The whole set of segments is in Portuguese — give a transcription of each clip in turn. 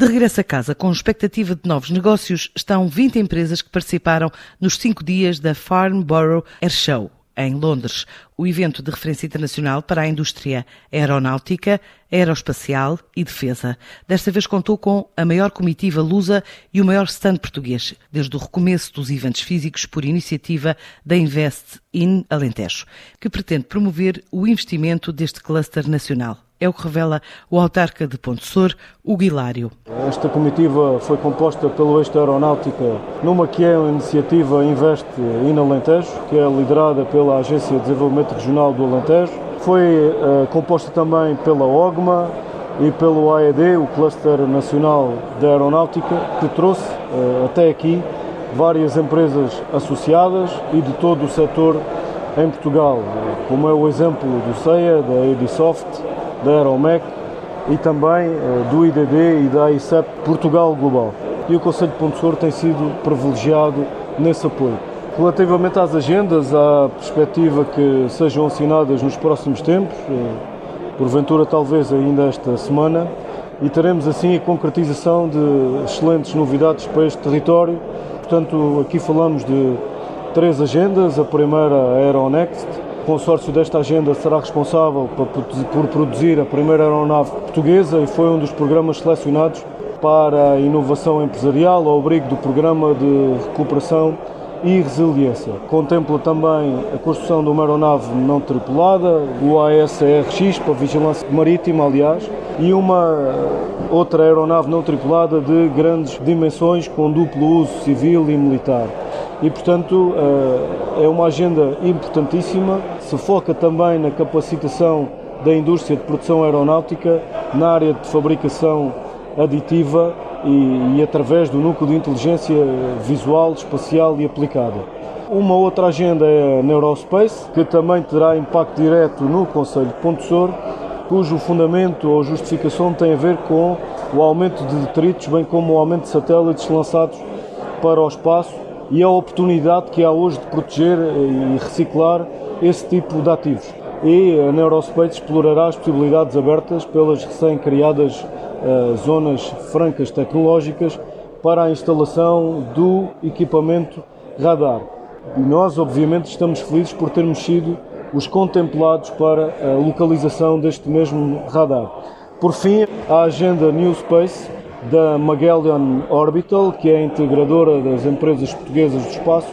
De regresso a casa, com expectativa de novos negócios, estão 20 empresas que participaram nos cinco dias da Farnborough Air Show em Londres, o evento de referência internacional para a indústria aeronáutica, aeroespacial e defesa. Desta vez contou com a maior comitiva lusa e o maior stand português, desde o recomeço dos eventos físicos por iniciativa da Invest in Alentejo, que pretende promover o investimento deste cluster nacional. É o que revela o autarca de Ponte Sor, o Hilário. Esta comitiva foi composta pelo Eixo Aeronáutica, numa que é uma iniciativa Invest in Alentejo, que é liderada pela Agência de Desenvolvimento Regional do Alentejo. Foi uh, composta também pela OGMA e pelo AED, o Cluster Nacional de Aeronáutica, que trouxe uh, até aqui várias empresas associadas e de todo o setor em Portugal, como é o exemplo do CEA, da Edisoft, da Aeromec e também eh, do IDD e da ICEP Portugal Global. E o Conselho de Ponte Sor tem sido privilegiado nesse apoio. Relativamente às agendas, há perspectiva que sejam assinadas nos próximos tempos, eh, porventura talvez ainda esta semana, e teremos assim a concretização de excelentes novidades para este território. Portanto, aqui falamos de três agendas, a primeira a Aeronext, o consórcio desta agenda será responsável por produzir a primeira aeronave portuguesa e foi um dos programas selecionados para a inovação empresarial ao abrigo do Programa de Recuperação e Resiliência. Contempla também a construção de uma aeronave não tripulada, o ASRX, para vigilância marítima, aliás, e uma outra aeronave não tripulada de grandes dimensões com duplo uso civil e militar e, portanto, eh, é uma agenda importantíssima. Se foca também na capacitação da indústria de produção aeronáutica na área de fabricação aditiva e, e através do núcleo de inteligência visual, espacial e aplicada. Uma outra agenda é a Neurospace, que também terá impacto direto no Conselho de Ponte Sor, cujo fundamento ou justificação tem a ver com o aumento de detritos, bem como o aumento de satélites lançados para o espaço e a oportunidade que há hoje de proteger e reciclar esse tipo de ativos. E a Neurospace explorará as possibilidades abertas pelas recém-criadas uh, zonas francas tecnológicas para a instalação do equipamento radar. E nós, obviamente, estamos felizes por termos sido os contemplados para a localização deste mesmo radar. Por fim, a agenda New Space da Magellan Orbital, que é a integradora das empresas portuguesas do espaço,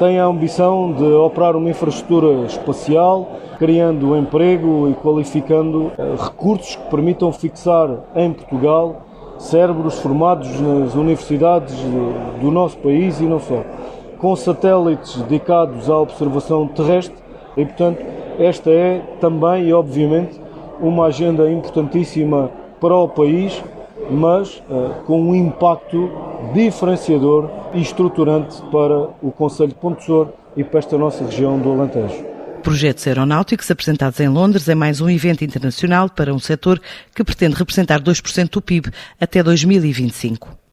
tem a ambição de operar uma infraestrutura espacial, criando emprego e qualificando eh, recursos que permitam fixar em Portugal cérebros formados nas universidades do nosso país e não só, com satélites dedicados à observação terrestre. E, portanto, esta é também e obviamente uma agenda importantíssima para o país mas uh, com um impacto diferenciador e estruturante para o Conselho de Ponte Sor e para esta nossa região do Alentejo. Projetos aeronáuticos apresentados em Londres é mais um evento internacional para um setor que pretende representar 2% do PIB até 2025.